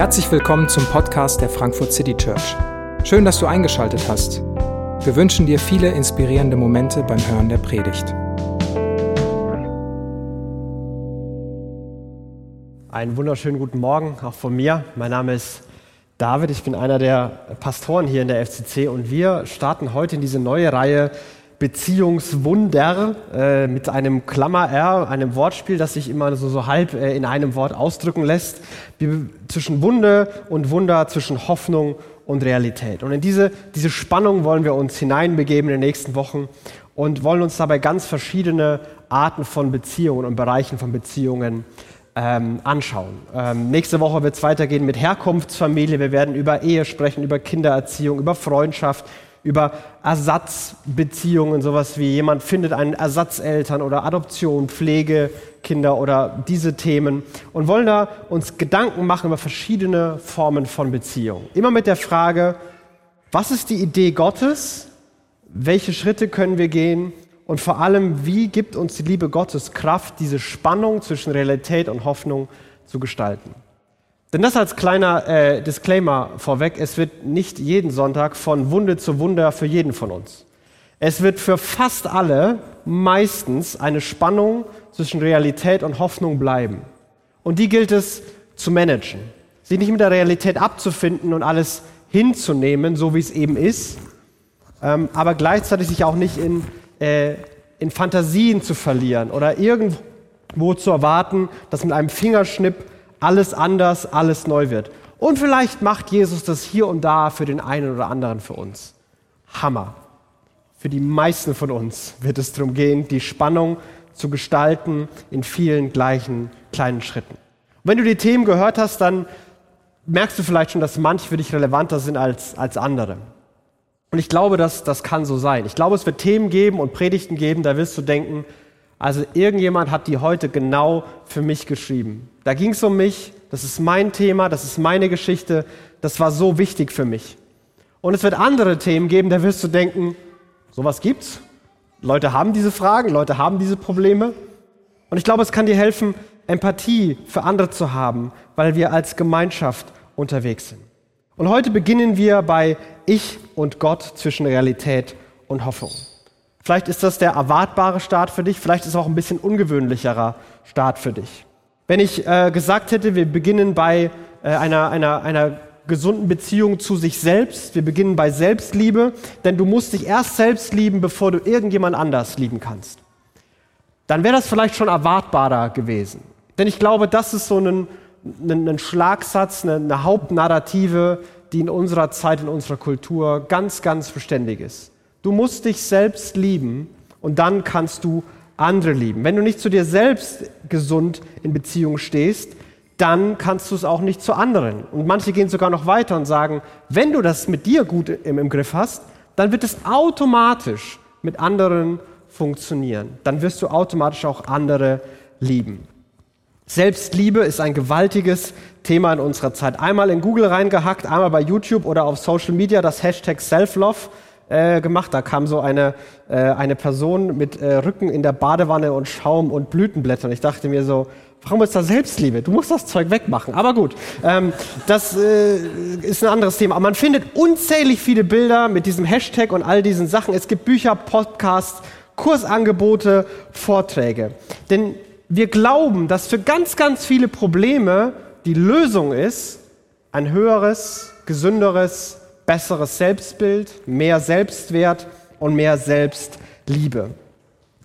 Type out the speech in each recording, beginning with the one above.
Herzlich willkommen zum Podcast der Frankfurt City Church. Schön, dass du eingeschaltet hast. Wir wünschen dir viele inspirierende Momente beim Hören der Predigt. Einen wunderschönen guten Morgen auch von mir. Mein Name ist David, ich bin einer der Pastoren hier in der FCC und wir starten heute in diese neue Reihe Beziehungswunder äh, mit einem Klammer R, einem Wortspiel, das sich immer so, so halb äh, in einem Wort ausdrücken lässt, zwischen Wunde und Wunder, zwischen Hoffnung und Realität. Und in diese, diese Spannung wollen wir uns hineinbegeben in den nächsten Wochen und wollen uns dabei ganz verschiedene Arten von Beziehungen und Bereichen von Beziehungen ähm, anschauen. Ähm, nächste Woche wird es weitergehen mit Herkunftsfamilie. Wir werden über Ehe sprechen, über Kindererziehung, über Freundschaft, über Ersatzbeziehungen, sowas wie jemand findet einen Ersatzeltern oder Adoption, Pflege, Kinder oder diese Themen und wollen da uns Gedanken machen über verschiedene Formen von Beziehung. Immer mit der Frage, was ist die Idee Gottes? Welche Schritte können wir gehen? Und vor allem, wie gibt uns die Liebe Gottes Kraft, diese Spannung zwischen Realität und Hoffnung zu gestalten? Denn das als kleiner äh, Disclaimer vorweg, es wird nicht jeden Sonntag von Wunde zu Wunder für jeden von uns. Es wird für fast alle meistens eine Spannung zwischen Realität und Hoffnung bleiben. Und die gilt es zu managen. Sich nicht mit der Realität abzufinden und alles hinzunehmen, so wie es eben ist, ähm, aber gleichzeitig sich auch nicht in, äh, in Fantasien zu verlieren oder irgendwo zu erwarten, dass mit einem Fingerschnipp alles anders, alles neu wird. Und vielleicht macht Jesus das hier und da für den einen oder anderen für uns. Hammer. Für die meisten von uns wird es darum gehen, die Spannung zu gestalten in vielen gleichen kleinen Schritten. Und wenn du die Themen gehört hast, dann merkst du vielleicht schon, dass manche für dich relevanter sind als, als andere. Und ich glaube, dass das kann so sein. Ich glaube, es wird Themen geben und Predigten geben, da wirst du denken, also irgendjemand hat die heute genau für mich geschrieben. Da ging es um mich, das ist mein Thema, das ist meine Geschichte, das war so wichtig für mich. Und es wird andere Themen geben, da wirst du denken, sowas gibt's. Leute haben diese Fragen, Leute haben diese Probleme. Und ich glaube, es kann dir helfen, Empathie für andere zu haben, weil wir als Gemeinschaft unterwegs sind. Und heute beginnen wir bei Ich und Gott zwischen Realität und Hoffnung. Vielleicht ist das der erwartbare Start für dich, vielleicht ist es auch ein bisschen ungewöhnlicherer Start für dich. Wenn ich äh, gesagt hätte, wir beginnen bei äh, einer, einer, einer gesunden Beziehung zu sich selbst, wir beginnen bei Selbstliebe, denn du musst dich erst selbst lieben, bevor du irgendjemand anders lieben kannst. Dann wäre das vielleicht schon erwartbarer gewesen. Denn ich glaube, das ist so ein, ein, ein Schlagsatz, eine, eine Hauptnarrative, die in unserer Zeit, in unserer Kultur ganz, ganz verständig ist. Du musst dich selbst lieben und dann kannst du andere lieben. Wenn du nicht zu dir selbst gesund in Beziehung stehst, dann kannst du es auch nicht zu anderen. Und manche gehen sogar noch weiter und sagen, wenn du das mit dir gut im, im Griff hast, dann wird es automatisch mit anderen funktionieren. Dann wirst du automatisch auch andere lieben. Selbstliebe ist ein gewaltiges Thema in unserer Zeit. Einmal in Google reingehackt, einmal bei YouTube oder auf Social Media das Hashtag Self-Love äh, gemacht. Da kam so eine, äh, eine Person mit äh, Rücken in der Badewanne und Schaum und Blütenblättern. Ich dachte mir so, warum ist da Selbstliebe? Du musst das Zeug wegmachen. Aber gut, ähm, das äh, ist ein anderes Thema. Aber man findet unzählig viele Bilder mit diesem Hashtag und all diesen Sachen. Es gibt Bücher, Podcasts, Kursangebote, Vorträge. Denn wir glauben, dass für ganz, ganz viele Probleme die Lösung ist, ein höheres, gesünderes, besseres Selbstbild, mehr Selbstwert und mehr Selbstliebe.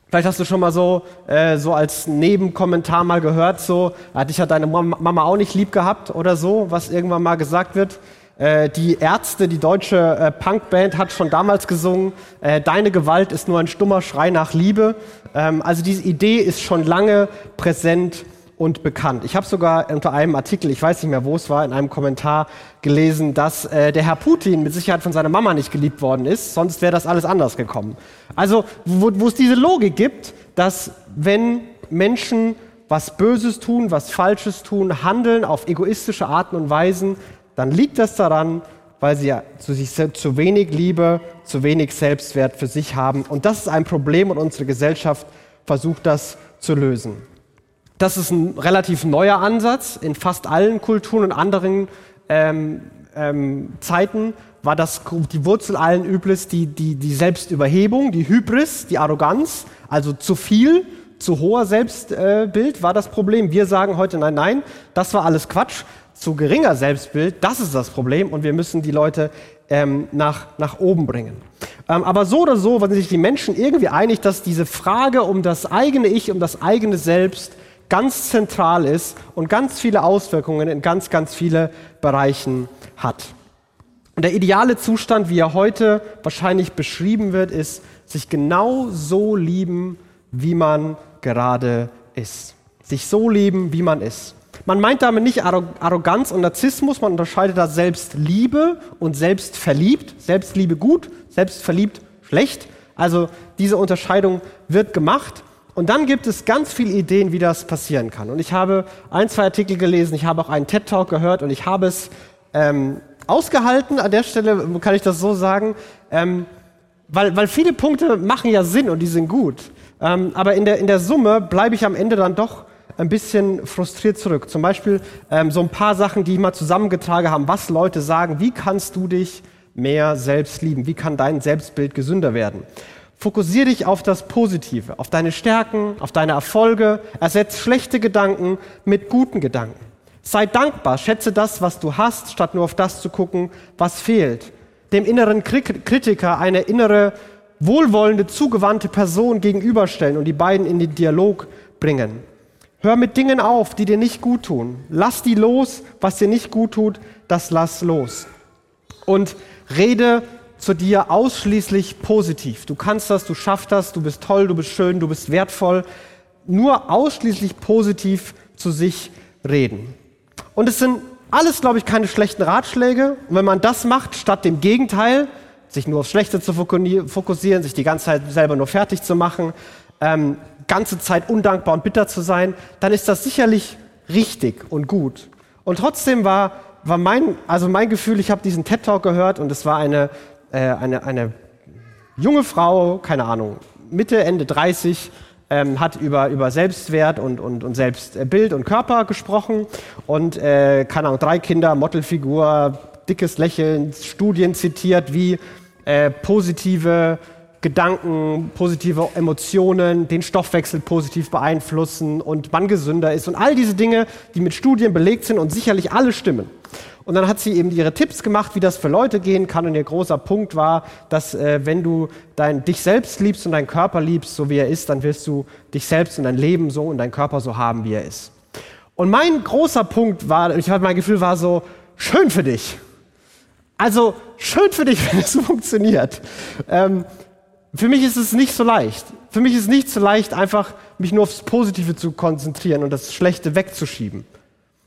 Vielleicht hast du schon mal so, äh, so als Nebenkommentar mal gehört, so, hat dich hat deine Mama auch nicht lieb gehabt oder so, was irgendwann mal gesagt wird. Äh, die Ärzte, die deutsche äh, Punkband, hat schon damals gesungen, äh, deine Gewalt ist nur ein stummer Schrei nach Liebe. Ähm, also diese Idee ist schon lange präsent und bekannt. Ich habe sogar unter einem Artikel, ich weiß nicht mehr, wo es war, in einem Kommentar gelesen, dass äh, der Herr Putin mit Sicherheit von seiner Mama nicht geliebt worden ist, sonst wäre das alles anders gekommen. Also, wo, es diese Logik gibt, dass wenn Menschen was Böses tun, was Falsches tun, handeln auf egoistische Arten und Weisen, dann liegt das daran, weil sie ja zu, sich, zu wenig Liebe, zu wenig Selbstwert für sich haben. Und das ist ein Problem und unsere Gesellschaft versucht das zu lösen. Das ist ein relativ neuer Ansatz. In fast allen Kulturen und anderen ähm, ähm, Zeiten war das die Wurzel allen Übles die, die, die Selbstüberhebung, die Hybris, die Arroganz, also zu viel, zu hoher Selbstbild äh, war das Problem. Wir sagen heute, nein, nein, das war alles Quatsch. Zu geringer Selbstbild, das ist das Problem und wir müssen die Leute ähm, nach, nach oben bringen. Ähm, aber so oder so waren sich die Menschen irgendwie einig, dass diese Frage um das eigene Ich, um das eigene Selbst ganz zentral ist und ganz viele Auswirkungen in ganz, ganz viele Bereichen hat. Und der ideale Zustand, wie er heute wahrscheinlich beschrieben wird, ist, sich genau so lieben, wie man gerade ist. Sich so lieben, wie man ist. Man meint damit nicht Arroganz und Narzissmus, man unterscheidet da Selbstliebe und Selbstverliebt. Selbstliebe gut, Selbstverliebt schlecht. Also diese Unterscheidung wird gemacht. Und dann gibt es ganz viele Ideen, wie das passieren kann. Und ich habe ein, zwei Artikel gelesen, ich habe auch einen TED-Talk gehört und ich habe es ähm, ausgehalten. An der Stelle kann ich das so sagen, ähm, weil, weil viele Punkte machen ja Sinn und die sind gut. Ähm, aber in der, in der Summe bleibe ich am Ende dann doch ein bisschen frustriert zurück. Zum Beispiel ähm, so ein paar Sachen, die ich mal zusammengetragen habe, was Leute sagen, wie kannst du dich mehr selbst lieben? Wie kann dein Selbstbild gesünder werden? Fokussiere dich auf das Positive, auf deine Stärken, auf deine Erfolge. Ersetz schlechte Gedanken mit guten Gedanken. Sei dankbar, schätze das, was du hast, statt nur auf das zu gucken, was fehlt. Dem inneren Kritiker eine innere, wohlwollende, zugewandte Person gegenüberstellen und die beiden in den Dialog bringen. Hör mit Dingen auf, die dir nicht gut tun. Lass die los, was dir nicht gut tut, das lass los. Und rede zu dir ausschließlich positiv. Du kannst das, du schaffst das, du bist toll, du bist schön, du bist wertvoll. Nur ausschließlich positiv zu sich reden. Und es sind alles, glaube ich, keine schlechten Ratschläge. Und wenn man das macht, statt dem Gegenteil, sich nur aufs Schlechte zu fokussieren, sich die ganze Zeit selber nur fertig zu machen, ähm, ganze Zeit undankbar und bitter zu sein, dann ist das sicherlich richtig und gut. Und trotzdem war, war mein, also mein Gefühl, ich habe diesen TED Talk gehört und es war eine äh, eine, eine junge Frau, keine Ahnung, Mitte, Ende 30, ähm, hat über, über Selbstwert und, und, und Selbstbild und Körper gesprochen und, äh, keine Ahnung, drei Kinder, Modelfigur, dickes Lächeln, Studien zitiert, wie äh, positive Gedanken, positive Emotionen den Stoffwechsel positiv beeinflussen und man gesünder ist und all diese Dinge, die mit Studien belegt sind und sicherlich alle stimmen. Und dann hat sie eben ihre Tipps gemacht, wie das für Leute gehen kann. Und ihr großer Punkt war, dass äh, wenn du dein, dich selbst liebst und deinen Körper liebst, so wie er ist, dann wirst du dich selbst und dein Leben so und deinen Körper so haben, wie er ist. Und mein großer Punkt war, ich hatte mein Gefühl war so, schön für dich. Also schön für dich, wenn es so funktioniert. Ähm, für mich ist es nicht so leicht. Für mich ist es nicht so leicht, einfach mich nur aufs Positive zu konzentrieren und das Schlechte wegzuschieben.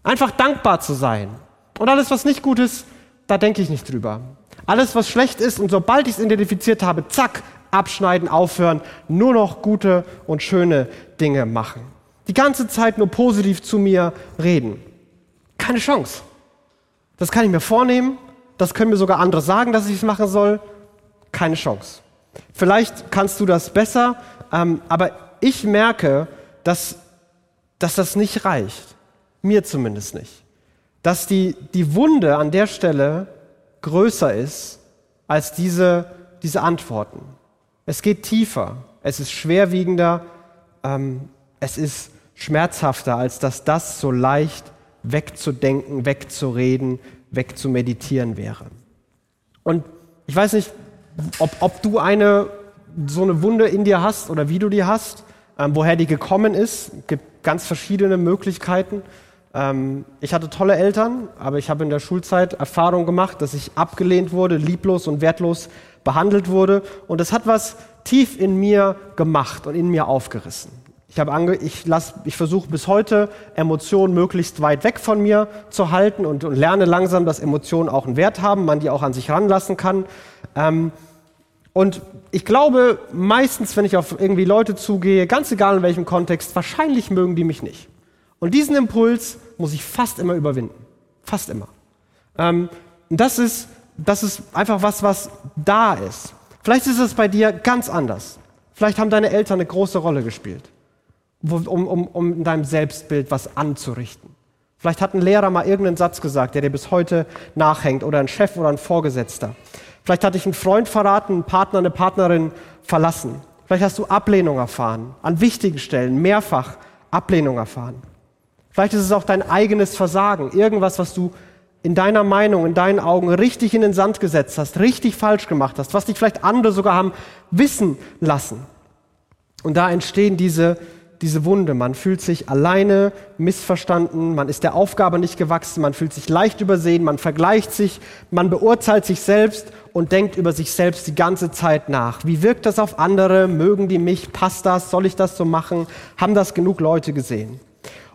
Einfach dankbar zu sein und alles, was nicht gut ist, da denke ich nicht drüber. Alles, was schlecht ist, und sobald ich es identifiziert habe, zack, abschneiden, aufhören, nur noch gute und schöne Dinge machen. Die ganze Zeit nur positiv zu mir reden. Keine Chance. Das kann ich mir vornehmen, das können mir sogar andere sagen, dass ich es machen soll. Keine Chance. Vielleicht kannst du das besser, ähm, aber ich merke, dass, dass das nicht reicht. Mir zumindest nicht dass die, die Wunde an der Stelle größer ist als diese, diese Antworten. Es geht tiefer, es ist schwerwiegender, ähm, es ist schmerzhafter, als dass das so leicht wegzudenken, wegzureden, wegzumeditieren wäre. Und ich weiß nicht, ob, ob du eine so eine Wunde in dir hast oder wie du die hast, ähm, woher die gekommen ist. Es gibt ganz verschiedene Möglichkeiten. Ähm, ich hatte tolle Eltern, aber ich habe in der Schulzeit Erfahrung gemacht, dass ich abgelehnt wurde, lieblos und wertlos behandelt wurde. Und das hat was tief in mir gemacht und in mir aufgerissen. Ich, habe ich, ich versuche bis heute, Emotionen möglichst weit weg von mir zu halten und, und, lerne langsam, dass Emotionen auch einen Wert haben, man die auch an sich ranlassen kann. Ähm, und ich glaube, meistens, wenn ich auf irgendwie Leute zugehe, ganz egal in welchem Kontext, wahrscheinlich mögen die mich nicht. Und diesen Impuls muss ich fast immer überwinden. Fast immer. Ähm, das, ist, das ist einfach was, was da ist. Vielleicht ist es bei dir ganz anders. Vielleicht haben deine Eltern eine große Rolle gespielt. um, um, um in deinem Selbstbild was anzurichten. Vielleicht hat ein Lehrer mal irgendeinen Satz gesagt, der dir bis heute nachhängt, oder ein Chef oder ein Vorgesetzter. Vielleicht hat dich ein Freund verraten, ein Partner, eine Partnerin verlassen. Vielleicht hast du Ablehnung erfahren, an wichtigen Stellen mehrfach Ablehnung erfahren. Vielleicht ist es auch dein eigenes Versagen, irgendwas, was du in deiner Meinung, in deinen Augen richtig in den Sand gesetzt hast, richtig falsch gemacht hast, was dich vielleicht andere sogar haben wissen lassen. Und da entstehen diese diese Wunde. Man fühlt sich alleine, missverstanden, man ist der Aufgabe nicht gewachsen, man fühlt sich leicht übersehen, man vergleicht sich, man beurteilt sich selbst und denkt über sich selbst die ganze Zeit nach. Wie wirkt das auf andere? Mögen die mich? Passt das? Soll ich das so machen? Haben das genug Leute gesehen?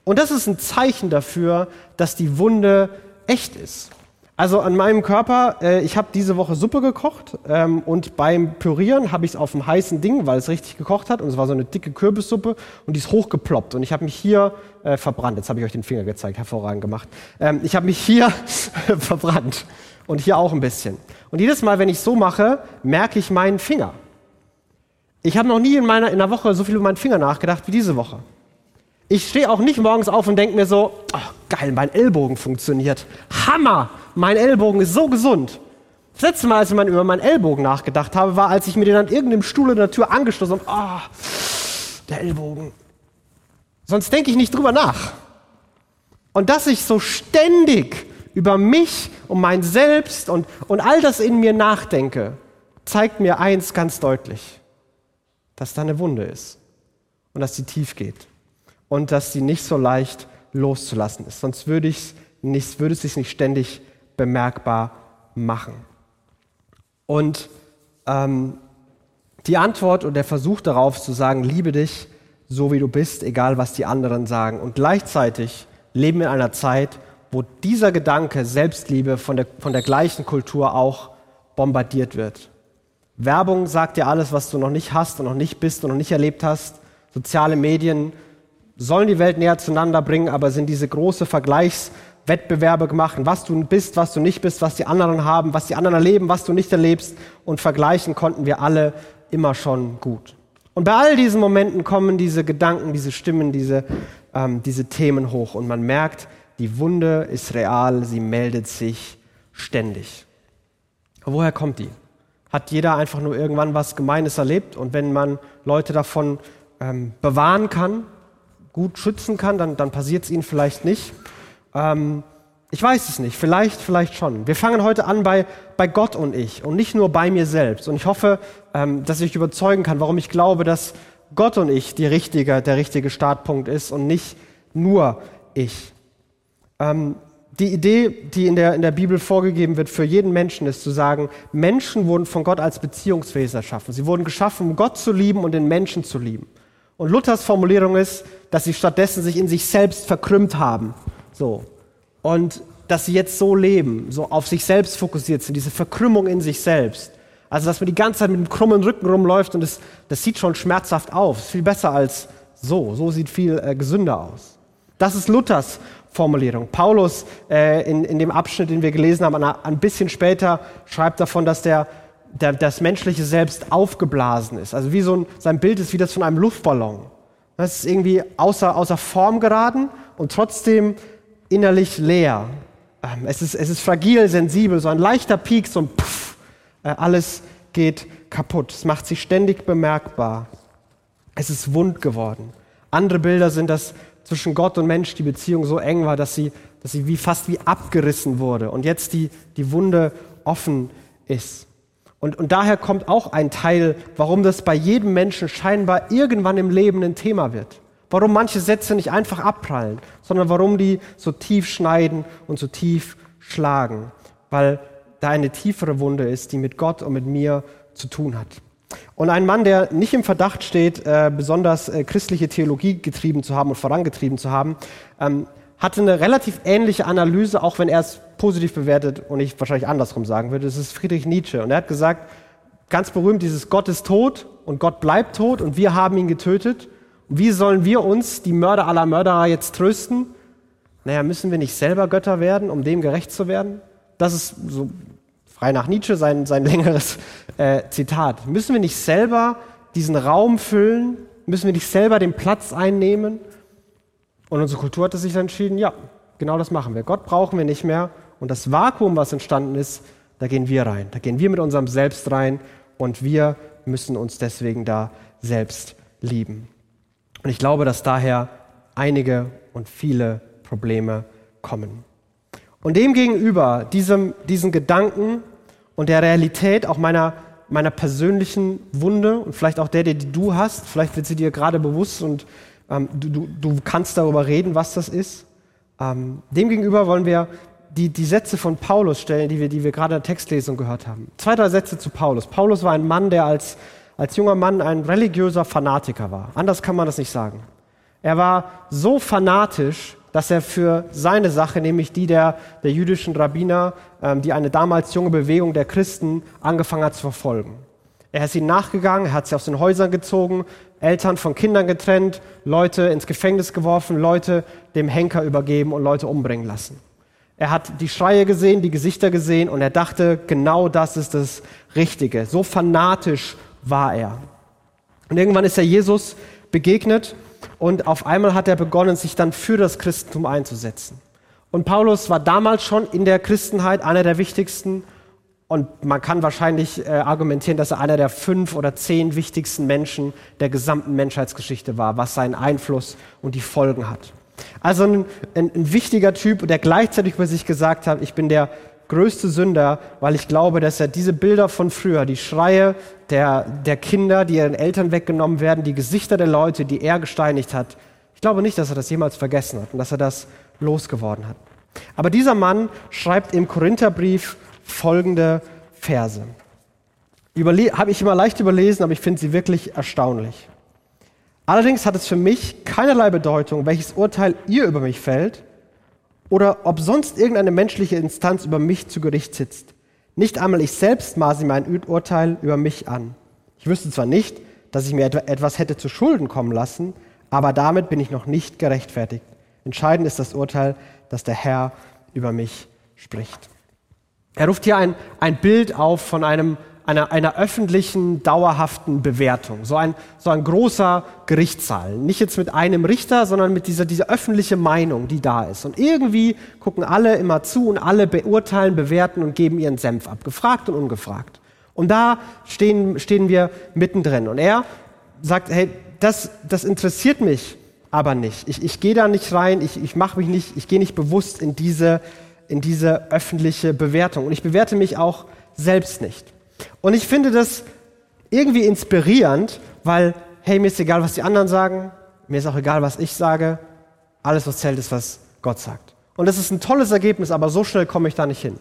Und das ist ein Zeichen dafür, dass die Wunde echt ist. Also an meinem Körper, äh, ich habe diese Woche Suppe gekocht ähm, und beim Pürieren habe ich es auf dem heißen Ding, weil es richtig gekocht hat und es war so eine dicke Kürbissuppe und die ist hochgeploppt und ich habe mich hier äh, verbrannt. Jetzt habe ich euch den Finger gezeigt, hervorragend gemacht. Ähm, ich habe mich hier verbrannt und hier auch ein bisschen. Und jedes Mal, wenn ich so mache, merke ich meinen Finger. Ich habe noch nie in meiner in einer Woche so viel über meinen Finger nachgedacht wie diese Woche. Ich stehe auch nicht morgens auf und denke mir so, oh, geil, mein Ellbogen funktioniert. Hammer, mein Ellbogen ist so gesund. Das letzte Mal, als ich über meinen Ellbogen nachgedacht habe, war, als ich mir den an irgendeinem Stuhl in der Tür angeschlossen habe. Oh, der Ellbogen. Sonst denke ich nicht drüber nach. Und dass ich so ständig über mich und mein Selbst und, und all das in mir nachdenke, zeigt mir eins ganz deutlich, dass da eine Wunde ist und dass sie tief geht und dass sie nicht so leicht loszulassen ist. Sonst würde, ich nicht, würde es sich nicht ständig bemerkbar machen. Und ähm, die Antwort und der Versuch darauf zu sagen, liebe dich so wie du bist, egal was die anderen sagen. Und gleichzeitig leben wir in einer Zeit, wo dieser Gedanke Selbstliebe von der, von der gleichen Kultur auch bombardiert wird. Werbung sagt dir alles, was du noch nicht hast und noch nicht bist und noch nicht erlebt hast. Soziale Medien sollen die Welt näher zueinander bringen, aber sind diese große Vergleichswettbewerbe gemacht, was du bist, was du nicht bist, was die anderen haben, was die anderen erleben, was du nicht erlebst. Und vergleichen konnten wir alle immer schon gut. Und bei all diesen Momenten kommen diese Gedanken, diese Stimmen, diese, ähm, diese Themen hoch. Und man merkt, die Wunde ist real, sie meldet sich ständig. woher kommt die? Hat jeder einfach nur irgendwann was Gemeines erlebt? Und wenn man Leute davon ähm, bewahren kann, gut schützen kann, dann, dann passiert es ihnen vielleicht nicht. Ähm, ich weiß es nicht, vielleicht, vielleicht schon. Wir fangen heute an bei, bei Gott und ich und nicht nur bei mir selbst. Und ich hoffe, ähm, dass ich euch überzeugen kann, warum ich glaube, dass Gott und ich die richtige, der richtige Startpunkt ist und nicht nur ich. Ähm, die Idee, die in der, in der Bibel vorgegeben wird für jeden Menschen, ist zu sagen, Menschen wurden von Gott als Beziehungswesen erschaffen. Sie wurden geschaffen, um Gott zu lieben und den Menschen zu lieben. Und Luthers Formulierung ist, dass sie stattdessen sich in sich selbst verkrümmt haben. So. Und dass sie jetzt so leben, so auf sich selbst fokussiert sind, diese Verkrümmung in sich selbst. Also, dass man die ganze Zeit mit einem krummen Rücken rumläuft und das, das sieht schon schmerzhaft auf. Ist viel besser als so. So sieht viel äh, gesünder aus. Das ist Luthers Formulierung. Paulus äh, in, in dem Abschnitt, den wir gelesen haben, ein bisschen später schreibt davon, dass der der, das menschliche Selbst aufgeblasen ist. Also wie so ein, sein Bild ist wie das von einem Luftballon. Das ist irgendwie außer, außer Form geraten und trotzdem innerlich leer. Ähm, es ist, es ist fragil, sensibel, so ein leichter Peak, so ein Puff, äh, alles geht kaputt. Es macht sich ständig bemerkbar. Es ist wund geworden. Andere Bilder sind, dass zwischen Gott und Mensch die Beziehung so eng war, dass sie, dass sie wie fast wie abgerissen wurde und jetzt die, die Wunde offen ist. Und, und daher kommt auch ein Teil, warum das bei jedem Menschen scheinbar irgendwann im Leben ein Thema wird. Warum manche Sätze nicht einfach abprallen, sondern warum die so tief schneiden und so tief schlagen. Weil da eine tiefere Wunde ist, die mit Gott und mit mir zu tun hat. Und ein Mann, der nicht im Verdacht steht, äh, besonders äh, christliche Theologie getrieben zu haben und vorangetrieben zu haben, ähm, hatte eine relativ ähnliche Analyse, auch wenn er es positiv bewertet und ich wahrscheinlich andersrum sagen würde. Das ist Friedrich Nietzsche. Und er hat gesagt, ganz berühmt, dieses Gott ist tot und Gott bleibt tot und wir haben ihn getötet. Und wie sollen wir uns, die Mörder aller Mörderer, jetzt trösten? Naja, müssen wir nicht selber Götter werden, um dem gerecht zu werden? Das ist so frei nach Nietzsche sein, sein längeres äh, Zitat. Müssen wir nicht selber diesen Raum füllen, Müssen wir nicht selber den Platz einnehmen? Und unsere Kultur hat sich entschieden, ja, genau das machen wir. Gott brauchen wir nicht mehr. Und das Vakuum, was entstanden ist, da gehen wir rein. Da gehen wir mit unserem Selbst rein und wir müssen uns deswegen da selbst lieben. Und ich glaube, dass daher einige und viele Probleme kommen. Und demgegenüber, diesem, diesen Gedanken und der Realität auch meiner, meiner persönlichen Wunde und vielleicht auch der, die du hast, vielleicht wird sie dir gerade bewusst und ähm, du, du, du, kannst darüber reden, was das ist. Ähm, demgegenüber wollen wir die, die Sätze von Paulus stellen, die wir, die wir gerade in der Textlesung gehört haben. Zwei, drei Sätze zu Paulus. Paulus war ein Mann, der als, als junger Mann ein religiöser Fanatiker war. Anders kann man das nicht sagen. Er war so fanatisch, dass er für seine Sache, nämlich die der, der jüdischen Rabbiner, ähm, die eine damals junge Bewegung der Christen angefangen hat zu verfolgen. Er ist ihnen nachgegangen, er hat sie aus den Häusern gezogen, Eltern von Kindern getrennt, Leute ins Gefängnis geworfen, Leute dem Henker übergeben und Leute umbringen lassen. Er hat die Schreie gesehen, die Gesichter gesehen und er dachte, genau das ist das Richtige. So fanatisch war er. Und irgendwann ist er Jesus begegnet und auf einmal hat er begonnen, sich dann für das Christentum einzusetzen. Und Paulus war damals schon in der Christenheit einer der wichtigsten und man kann wahrscheinlich äh, argumentieren, dass er einer der fünf oder zehn wichtigsten Menschen der gesamten Menschheitsgeschichte war, was seinen Einfluss und die Folgen hat. Also ein, ein, ein wichtiger Typ, der gleichzeitig über sich gesagt hat, ich bin der größte Sünder, weil ich glaube, dass er diese Bilder von früher, die Schreie der, der Kinder, die ihren Eltern weggenommen werden, die Gesichter der Leute, die er gesteinigt hat, ich glaube nicht, dass er das jemals vergessen hat und dass er das losgeworden hat. Aber dieser Mann schreibt im Korintherbrief folgende Verse. Habe ich immer leicht überlesen, aber ich finde sie wirklich erstaunlich. Allerdings hat es für mich keinerlei Bedeutung, welches Urteil ihr über mich fällt oder ob sonst irgendeine menschliche Instanz über mich zu Gericht sitzt. Nicht einmal ich selbst maße mir ein Urteil über mich an. Ich wüsste zwar nicht, dass ich mir etwas hätte zu Schulden kommen lassen, aber damit bin ich noch nicht gerechtfertigt. Entscheidend ist das Urteil, das der Herr über mich spricht. Er ruft hier ein, ein Bild auf von einem einer, einer öffentlichen, dauerhaften Bewertung. So ein, so ein großer Gerichtssaal. Nicht jetzt mit einem Richter, sondern mit dieser, dieser öffentlichen Meinung, die da ist. Und irgendwie gucken alle immer zu und alle beurteilen, bewerten und geben ihren Senf ab. Gefragt und ungefragt. Und da stehen, stehen wir mittendrin. Und er sagt, hey, das, das interessiert mich aber nicht. Ich, ich gehe da nicht rein, ich, ich mache mich nicht, ich gehe nicht bewusst in diese, in diese öffentliche Bewertung. Und ich bewerte mich auch selbst nicht. Und ich finde das irgendwie inspirierend, weil, hey, mir ist egal, was die anderen sagen, mir ist auch egal, was ich sage, alles, was zählt, ist, was Gott sagt. Und das ist ein tolles Ergebnis, aber so schnell komme ich da nicht hin.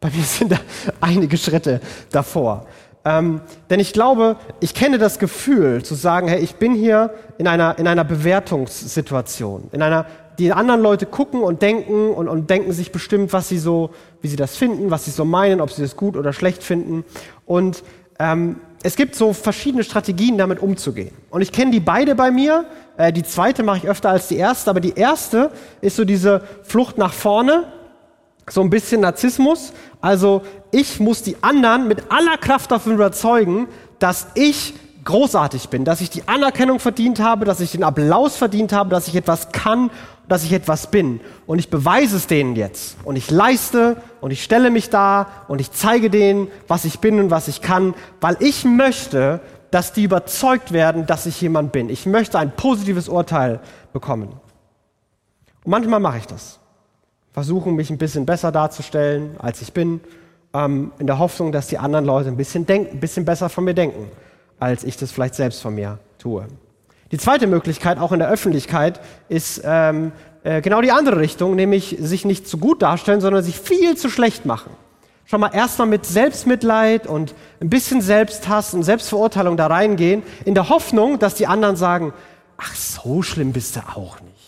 Bei mir sind da einige Schritte davor. Ähm, denn ich glaube, ich kenne das Gefühl zu sagen, hey, ich bin hier in einer, in einer Bewertungssituation, in einer, die anderen Leute gucken und denken und, und denken sich bestimmt, was sie so, wie sie das finden, was sie so meinen, ob sie das gut oder schlecht finden. Und ähm, es gibt so verschiedene Strategien, damit umzugehen. Und ich kenne die beide bei mir. Äh, die zweite mache ich öfter als die erste, aber die erste ist so diese Flucht nach vorne, so ein bisschen Narzissmus. Also ich muss die anderen mit aller Kraft davon überzeugen, dass ich großartig bin, dass ich die Anerkennung verdient habe, dass ich den Applaus verdient habe, dass ich etwas kann, dass ich etwas bin. Und ich beweise es denen jetzt. Und ich leiste und ich stelle mich da und ich zeige denen, was ich bin und was ich kann, weil ich möchte, dass die überzeugt werden, dass ich jemand bin. Ich möchte ein positives Urteil bekommen. Und manchmal mache ich das. Versuche mich ein bisschen besser darzustellen, als ich bin, ähm, in der Hoffnung, dass die anderen Leute ein bisschen, denk, ein bisschen besser von mir denken als ich das vielleicht selbst von mir tue. Die zweite Möglichkeit, auch in der Öffentlichkeit, ist ähm, äh, genau die andere Richtung, nämlich sich nicht zu gut darstellen, sondern sich viel zu schlecht machen. Schau mal, erstmal mit Selbstmitleid und ein bisschen Selbsthass und Selbstverurteilung da reingehen, in der Hoffnung, dass die anderen sagen, ach, so schlimm bist du auch nicht.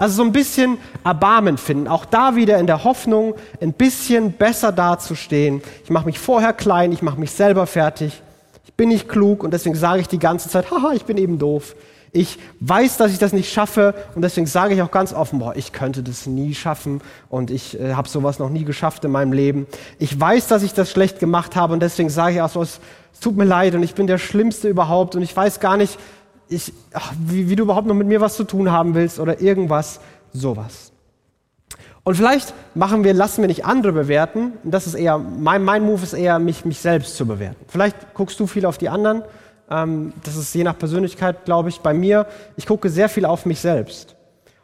Also so ein bisschen Erbarmen finden, auch da wieder in der Hoffnung, ein bisschen besser dazustehen. Ich mache mich vorher klein, ich mache mich selber fertig ich bin nicht klug und deswegen sage ich die ganze Zeit, haha, ich bin eben doof. Ich weiß, dass ich das nicht schaffe und deswegen sage ich auch ganz offen, boah, ich könnte das nie schaffen und ich äh, habe sowas noch nie geschafft in meinem Leben. Ich weiß, dass ich das schlecht gemacht habe und deswegen sage ich auch so, es, es tut mir leid und ich bin der Schlimmste überhaupt und ich weiß gar nicht, ich, ach, wie, wie du überhaupt noch mit mir was zu tun haben willst oder irgendwas, sowas. Und vielleicht machen wir, lassen wir nicht andere bewerten. das ist eher, mein, mein Move ist eher, mich, mich selbst zu bewerten. Vielleicht guckst du viel auf die anderen. Ähm, das ist je nach Persönlichkeit, glaube ich. Bei mir, ich gucke sehr viel auf mich selbst.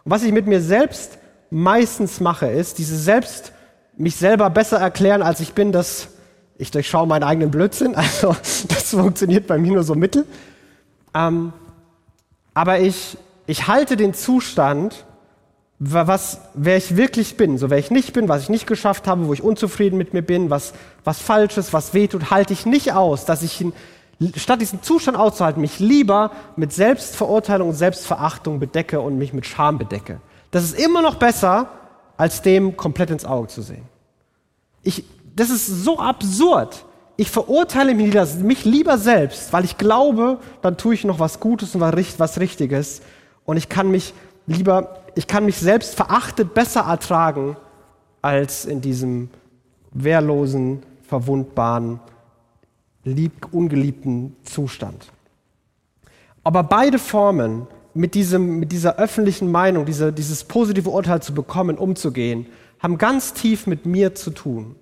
Und was ich mit mir selbst meistens mache, ist, diese selbst, mich selber besser erklären, als ich bin, dass ich durchschaue meinen eigenen Blödsinn. Also, das funktioniert bei mir nur so mittel. Ähm, aber ich, ich halte den Zustand, was, wer ich wirklich bin, so wer ich nicht bin, was ich nicht geschafft habe, wo ich unzufrieden mit mir bin, was, was ist, was wehtut, halte ich nicht aus, dass ich ihn, statt diesen Zustand auszuhalten, mich lieber mit Selbstverurteilung und Selbstverachtung bedecke und mich mit Scham bedecke. Das ist immer noch besser, als dem komplett ins Auge zu sehen. Ich, das ist so absurd ich verurteile mich lieber selbst, weil ich glaube, dann tue ich noch was Gutes und was Richtiges. Und ich kann mich lieber, ich kann mich selbst verachtet besser ertragen, als in diesem wehrlosen, verwundbaren, lieb, ungeliebten Zustand. Aber beide Formen, mit, diesem, mit dieser öffentlichen Meinung, diese, dieses positive Urteil zu bekommen, umzugehen, haben ganz tief mit mir zu tun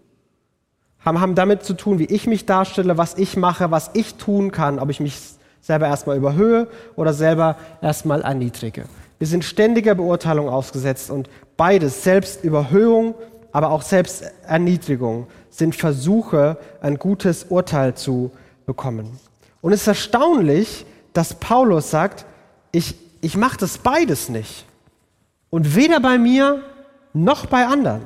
haben, haben damit zu tun, wie ich mich darstelle, was ich mache, was ich tun kann, ob ich mich selber erstmal überhöhe oder selber erstmal erniedrige. Wir sind ständiger Beurteilung ausgesetzt und beides, Selbstüberhöhung, aber auch Selbsterniedrigung, sind Versuche, ein gutes Urteil zu bekommen. Und es ist erstaunlich, dass Paulus sagt, ich, ich mache das beides nicht. Und weder bei mir noch bei anderen.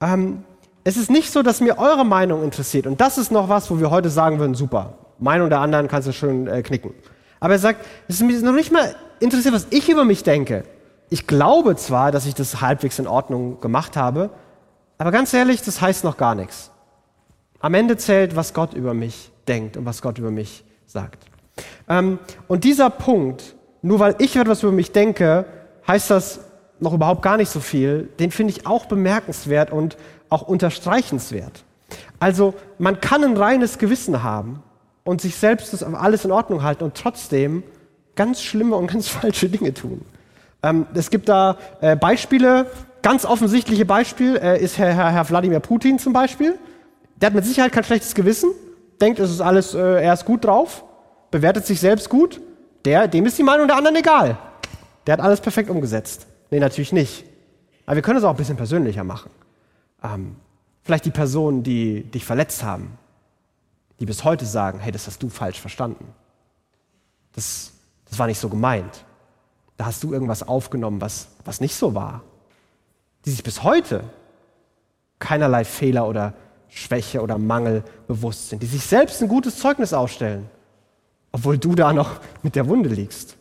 Ähm, es ist nicht so, dass mir eure Meinung interessiert. Und das ist noch was, wo wir heute sagen würden, super. Meinung der anderen kannst du schön äh, knicken. Aber er sagt, es ist mir noch nicht mal interessiert, was ich über mich denke. Ich glaube zwar, dass ich das halbwegs in Ordnung gemacht habe, aber ganz ehrlich, das heißt noch gar nichts. Am Ende zählt, was Gott über mich denkt und was Gott über mich sagt. Ähm, und dieser Punkt, nur weil ich etwas über mich denke, heißt das noch überhaupt gar nicht so viel, den finde ich auch bemerkenswert und auch unterstreichenswert. Also man kann ein reines Gewissen haben und sich selbst das alles in Ordnung halten und trotzdem ganz schlimme und ganz falsche Dinge tun. Ähm, es gibt da äh, Beispiele, ganz offensichtliche Beispiel äh, ist Herr, Herr, Herr Wladimir Putin zum Beispiel. Der hat mit Sicherheit kein schlechtes Gewissen, denkt, es ist alles, äh, er ist gut drauf, bewertet sich selbst gut. Der, dem ist die Meinung der anderen egal. Der hat alles perfekt umgesetzt. Nee, natürlich nicht. Aber wir können es auch ein bisschen persönlicher machen. Ähm, vielleicht die Personen, die dich verletzt haben, die bis heute sagen, hey, das hast du falsch verstanden. Das, das war nicht so gemeint. Da hast du irgendwas aufgenommen, was, was nicht so war. Die sich bis heute keinerlei Fehler oder Schwäche oder Mangel bewusst sind, die sich selbst ein gutes Zeugnis ausstellen, obwohl du da noch mit der Wunde liegst.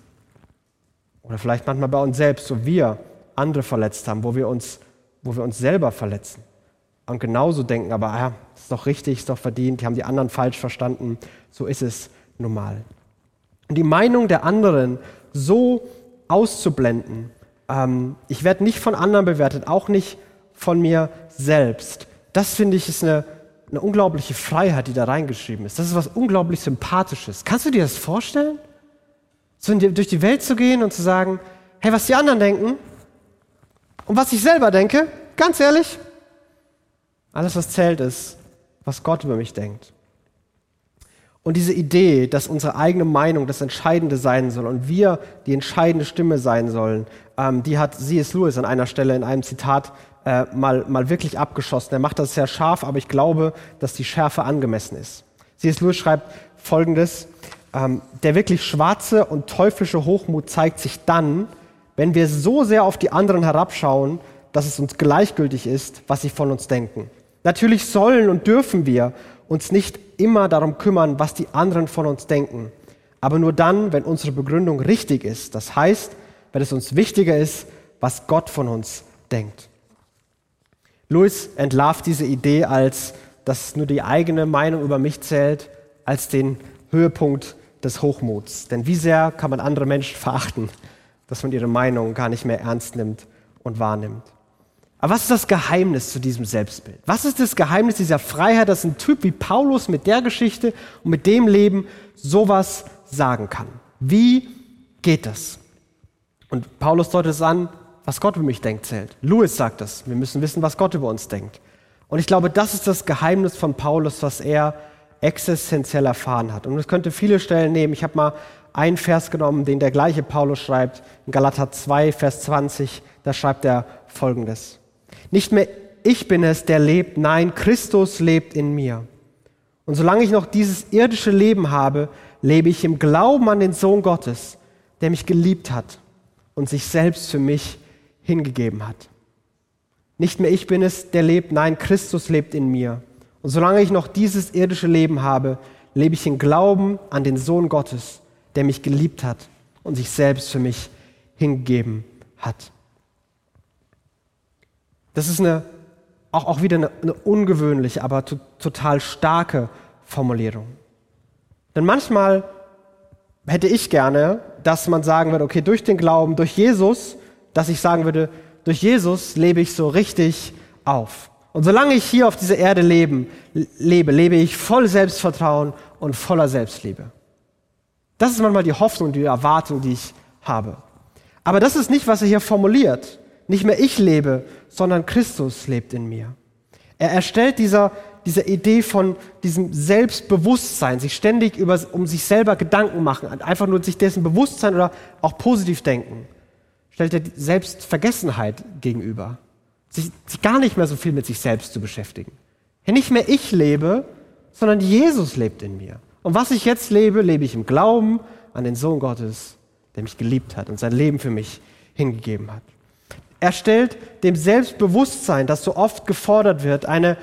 Oder vielleicht manchmal bei uns selbst, wo wir andere verletzt haben, wo wir uns, wo wir uns selber verletzen und genauso denken, aber ja, ist doch richtig, ist doch verdient, die haben die anderen falsch verstanden, so ist es normal. Und die Meinung der anderen so auszublenden, ähm, ich werde nicht von anderen bewertet, auch nicht von mir selbst, das finde ich ist eine, eine unglaubliche Freiheit, die da reingeschrieben ist. Das ist was unglaublich Sympathisches. Kannst du dir das vorstellen? So durch die Welt zu gehen und zu sagen, hey, was die anderen denken und was ich selber denke, ganz ehrlich, alles, was zählt, ist, was Gott über mich denkt. Und diese Idee, dass unsere eigene Meinung das Entscheidende sein soll und wir die entscheidende Stimme sein sollen, ähm, die hat C.S. Lewis an einer Stelle in einem Zitat äh, mal, mal wirklich abgeschossen. Er macht das sehr scharf, aber ich glaube, dass die Schärfe angemessen ist. C.S. Lewis schreibt Folgendes, ähm, der wirklich schwarze und teuflische Hochmut zeigt sich dann, wenn wir so sehr auf die anderen herabschauen, dass es uns gleichgültig ist, was sie von uns denken. Natürlich sollen und dürfen wir uns nicht immer darum kümmern, was die anderen von uns denken, aber nur dann, wenn unsere Begründung richtig ist. Das heißt, wenn es uns wichtiger ist, was Gott von uns denkt. Louis entlarvt diese Idee als, dass nur die eigene Meinung über mich zählt, als den Höhepunkt des Hochmuts. Denn wie sehr kann man andere Menschen verachten, dass man ihre Meinung gar nicht mehr ernst nimmt und wahrnimmt. Aber was ist das Geheimnis zu diesem Selbstbild? Was ist das Geheimnis dieser Freiheit, dass ein Typ wie Paulus mit der Geschichte und mit dem Leben sowas sagen kann? Wie geht das? Und Paulus deutet es an, was Gott über mich denkt, zählt. Lewis sagt das. Wir müssen wissen, was Gott über uns denkt. Und ich glaube, das ist das Geheimnis von Paulus, was er existenziell erfahren hat. Und es könnte viele Stellen nehmen. Ich habe mal einen Vers genommen, den der gleiche Paulus schreibt, in Galater 2, Vers 20. Da schreibt er Folgendes. Nicht mehr ich bin es, der lebt, nein, Christus lebt in mir. Und solange ich noch dieses irdische Leben habe, lebe ich im Glauben an den Sohn Gottes, der mich geliebt hat und sich selbst für mich hingegeben hat. Nicht mehr ich bin es, der lebt, nein, Christus lebt in mir. Und solange ich noch dieses irdische Leben habe, lebe ich im Glauben an den Sohn Gottes, der mich geliebt hat und sich selbst für mich hingegeben hat. Das ist eine, auch, auch wieder eine, eine ungewöhnliche, aber to, total starke Formulierung. Denn manchmal hätte ich gerne, dass man sagen würde, okay, durch den Glauben, durch Jesus, dass ich sagen würde, durch Jesus lebe ich so richtig auf. Und solange ich hier auf dieser Erde leben, lebe, lebe ich voll Selbstvertrauen und voller Selbstliebe. Das ist manchmal die Hoffnung, die Erwartung, die ich habe. Aber das ist nicht, was er hier formuliert. Nicht mehr ich lebe, sondern Christus lebt in mir. Er erstellt dieser, dieser Idee von diesem Selbstbewusstsein, sich ständig über, um sich selber Gedanken machen, einfach nur sich dessen Bewusstsein oder auch positiv denken stellt er Selbstvergessenheit gegenüber. Sich, sich gar nicht mehr so viel mit sich selbst zu beschäftigen. Nicht mehr ich lebe, sondern Jesus lebt in mir. Und was ich jetzt lebe, lebe ich im Glauben an den Sohn Gottes, der mich geliebt hat und sein Leben für mich hingegeben hat. Er stellt dem Selbstbewusstsein, das so oft gefordert wird, eine,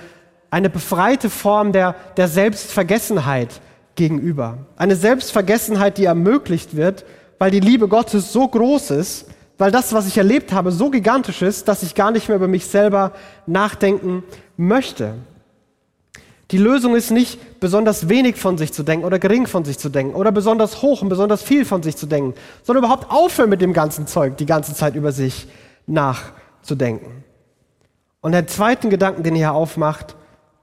eine befreite Form der, der Selbstvergessenheit gegenüber. Eine Selbstvergessenheit, die ermöglicht wird, weil die Liebe Gottes so groß ist, weil das, was ich erlebt habe, so gigantisch ist, dass ich gar nicht mehr über mich selber nachdenken möchte. Die Lösung ist nicht, besonders wenig von sich zu denken oder gering von sich zu denken oder besonders hoch und besonders viel von sich zu denken, sondern überhaupt aufhören mit dem ganzen Zeug, die ganze Zeit über sich nachzudenken. Und der zweite Gedanken, den er hier aufmacht,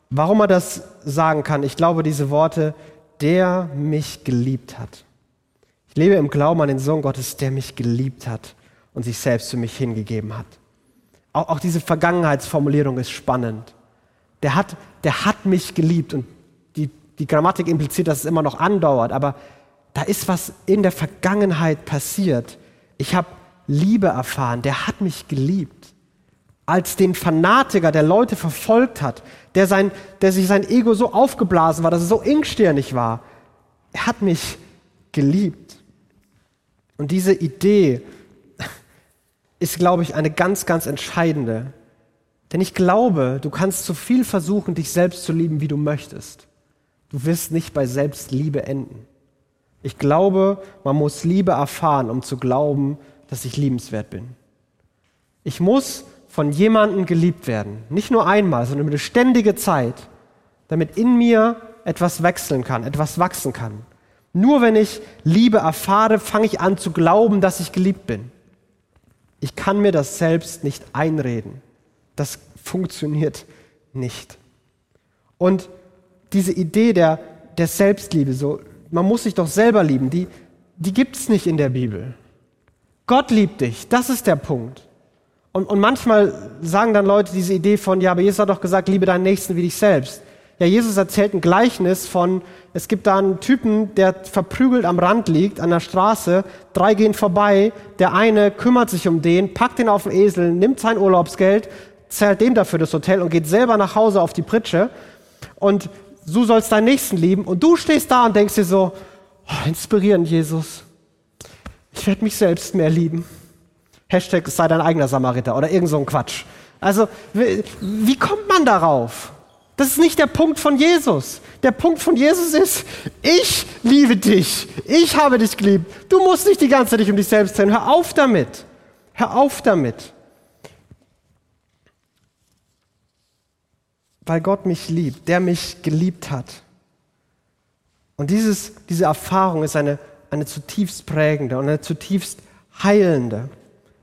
warum er das sagen kann, ich glaube diese Worte, der mich geliebt hat. Ich lebe im Glauben an den Sohn Gottes, der mich geliebt hat und sich selbst für mich hingegeben hat. Auch, auch diese Vergangenheitsformulierung ist spannend. Der hat, der hat mich geliebt und die, die Grammatik impliziert, dass es immer noch andauert, aber da ist was in der Vergangenheit passiert. Ich habe Liebe erfahren, der hat mich geliebt. Als den Fanatiker, der Leute verfolgt hat, der, sein, der sich sein Ego so aufgeblasen war, dass er so engstirnig war, er hat mich geliebt. Und diese Idee ist, glaube ich, eine ganz, ganz entscheidende. Denn ich glaube, du kannst so viel versuchen, dich selbst zu lieben, wie du möchtest. Du wirst nicht bei Selbstliebe enden. Ich glaube, man muss Liebe erfahren, um zu glauben, dass ich liebenswert bin. Ich muss von jemandem geliebt werden. Nicht nur einmal, sondern über eine ständige Zeit, damit in mir etwas wechseln kann, etwas wachsen kann. Nur wenn ich Liebe erfahre, fange ich an zu glauben, dass ich geliebt bin. Ich kann mir das selbst nicht einreden. Das funktioniert nicht. Und diese Idee der, der Selbstliebe, so, man muss sich doch selber lieben, die, die gibt es nicht in der Bibel. Gott liebt dich, das ist der Punkt. Und, und manchmal sagen dann Leute diese Idee von, ja, aber Jesus hat doch gesagt, liebe deinen Nächsten wie dich selbst. Ja, Jesus erzählt ein Gleichnis von, es gibt da einen Typen, der verprügelt am Rand liegt, an der Straße. Drei gehen vorbei. Der eine kümmert sich um den, packt den auf den Esel, nimmt sein Urlaubsgeld, zahlt dem dafür das Hotel und geht selber nach Hause auf die Pritsche. Und du sollst deinen Nächsten lieben. Und du stehst da und denkst dir so, oh, inspirierend, Jesus. Ich werde mich selbst mehr lieben. Hashtag sei dein eigener Samariter oder irgend so ein Quatsch. Also, wie, kommt man darauf? Das ist nicht der Punkt von Jesus. Der Punkt von Jesus ist, ich liebe dich. Ich habe dich geliebt. Du musst nicht die ganze Zeit dich um dich selbst drehen. Hör auf damit. Hör auf damit. Weil Gott mich liebt, der mich geliebt hat. Und dieses, diese Erfahrung ist eine, eine zutiefst prägende und eine zutiefst heilende.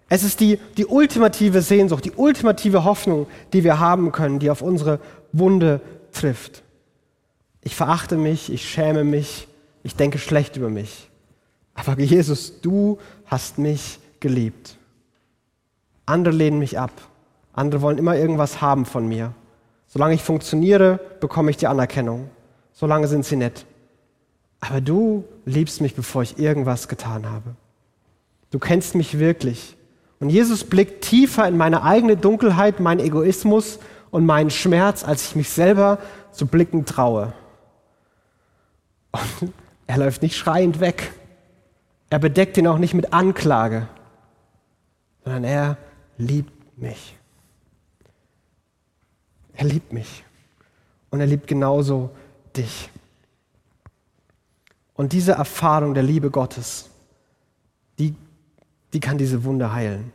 Es ist die, die ultimative Sehnsucht, die ultimative Hoffnung, die wir haben können, die auf unsere Wunde trifft. Ich verachte mich, ich schäme mich, ich denke schlecht über mich. Aber Jesus, du hast mich geliebt. Andere lehnen mich ab. Andere wollen immer irgendwas haben von mir. Solange ich funktioniere, bekomme ich die Anerkennung. Solange sind sie nett. Aber du liebst mich, bevor ich irgendwas getan habe. Du kennst mich wirklich. Und Jesus blickt tiefer in meine eigene Dunkelheit, meinen Egoismus und meinen Schmerz, als ich mich selber zu blicken traue. Und er läuft nicht schreiend weg. Er bedeckt ihn auch nicht mit Anklage, sondern er liebt mich. Er liebt mich. Und er liebt genauso dich. Und diese Erfahrung der Liebe Gottes, die, die kann diese Wunde heilen.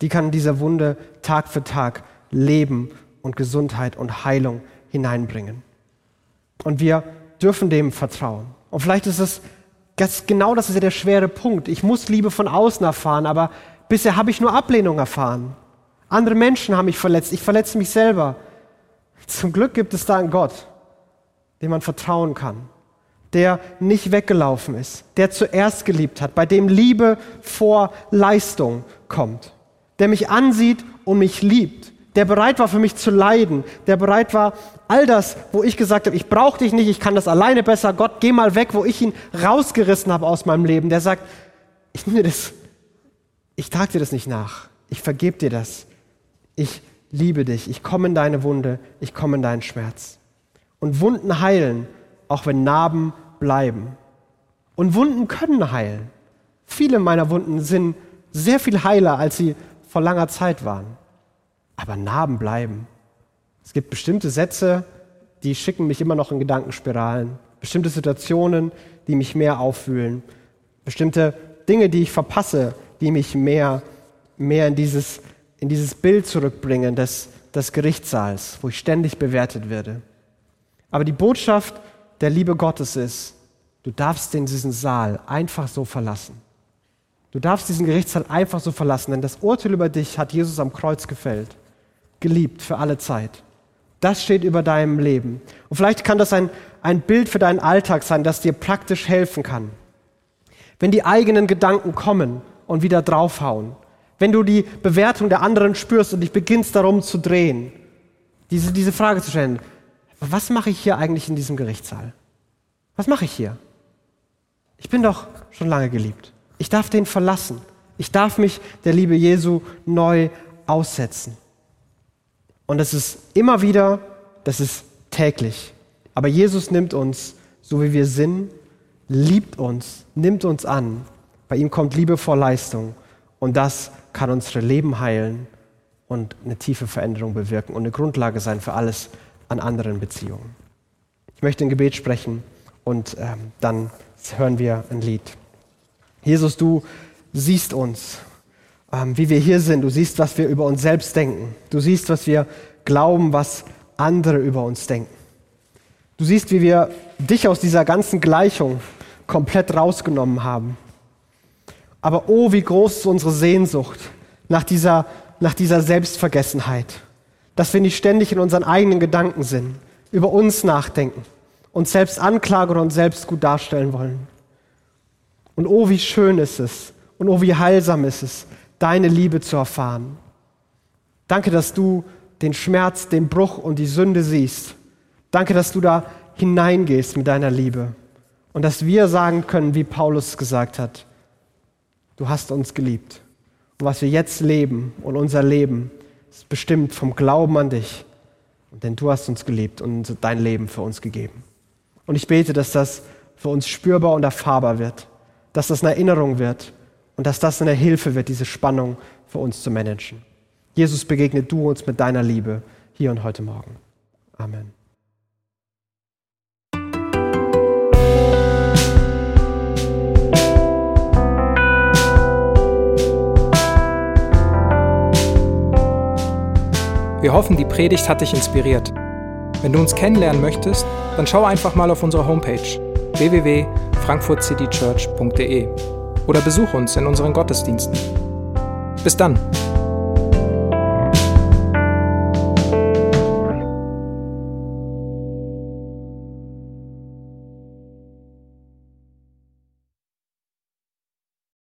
Die kann diese Wunde Tag für Tag Leben und Gesundheit und Heilung hineinbringen. Und wir dürfen dem vertrauen. Und vielleicht ist es das, genau das ist ja der schwere Punkt. Ich muss Liebe von außen erfahren, aber bisher habe ich nur Ablehnung erfahren. Andere Menschen haben mich verletzt, ich verletze mich selber. Zum Glück gibt es da einen Gott, dem man vertrauen kann, der nicht weggelaufen ist, der zuerst geliebt hat, bei dem Liebe vor Leistung kommt, der mich ansieht und mich liebt, der bereit war für mich zu leiden, der bereit war, all das, wo ich gesagt habe, ich brauche dich nicht, ich kann das alleine besser, Gott, geh mal weg, wo ich ihn rausgerissen habe aus meinem Leben, der sagt, ich nehme das, ich trage dir das nicht nach, ich vergebe dir das, ich liebe dich, ich komme in deine Wunde, ich komme in deinen Schmerz. Und Wunden heilen, auch wenn Narben bleiben. Und Wunden können heilen. Viele meiner Wunden sind sehr viel heiler, als sie vor langer Zeit waren. Aber Narben bleiben. Es gibt bestimmte Sätze, die schicken mich immer noch in Gedankenspiralen. Bestimmte Situationen, die mich mehr auffühlen. Bestimmte Dinge, die ich verpasse, die mich mehr, mehr in dieses in dieses Bild zurückbringen des, des Gerichtssaals, wo ich ständig bewertet werde. Aber die Botschaft der Liebe Gottes ist, du darfst diesen Saal einfach so verlassen. Du darfst diesen Gerichtssaal einfach so verlassen, denn das Urteil über dich hat Jesus am Kreuz gefällt, geliebt für alle Zeit. Das steht über deinem Leben. Und vielleicht kann das ein, ein Bild für deinen Alltag sein, das dir praktisch helfen kann. Wenn die eigenen Gedanken kommen und wieder draufhauen, wenn du die Bewertung der anderen spürst und dich beginnst darum zu drehen, diese, diese Frage zu stellen, was mache ich hier eigentlich in diesem Gerichtssaal? Was mache ich hier? Ich bin doch schon lange geliebt. Ich darf den verlassen. Ich darf mich der Liebe Jesu neu aussetzen. Und das ist immer wieder, das ist täglich. Aber Jesus nimmt uns, so wie wir sind, liebt uns, nimmt uns an. Bei ihm kommt Liebe vor Leistung. Und das kann unsere Leben heilen und eine tiefe Veränderung bewirken und eine Grundlage sein für alles an anderen Beziehungen. Ich möchte ein Gebet sprechen und ähm, dann hören wir ein Lied. Jesus, du siehst uns, ähm, wie wir hier sind. Du siehst, was wir über uns selbst denken. Du siehst, was wir glauben, was andere über uns denken. Du siehst, wie wir dich aus dieser ganzen Gleichung komplett rausgenommen haben. Aber oh, wie groß ist unsere Sehnsucht nach dieser, nach dieser Selbstvergessenheit, dass wir nicht ständig in unseren eigenen Gedanken sind, über uns nachdenken, uns selbst anklagen oder uns selbst gut darstellen wollen. Und oh, wie schön ist es und oh, wie heilsam ist es, deine Liebe zu erfahren. Danke, dass du den Schmerz, den Bruch und die Sünde siehst. Danke, dass du da hineingehst mit deiner Liebe. Und dass wir sagen können, wie Paulus gesagt hat, du hast uns geliebt. Und was wir jetzt leben und unser Leben ist bestimmt vom Glauben an dich. Denn du hast uns geliebt und dein Leben für uns gegeben. Und ich bete, dass das für uns spürbar und erfahrbar wird, dass das eine Erinnerung wird und dass das eine Hilfe wird, diese Spannung für uns zu managen. Jesus, begegne du uns mit deiner Liebe hier und heute Morgen. Amen. Wir hoffen, die Predigt hat dich inspiriert. Wenn du uns kennenlernen möchtest, dann schau einfach mal auf unsere Homepage www.frankfurtcitychurch.de oder besuch uns in unseren Gottesdiensten. Bis dann!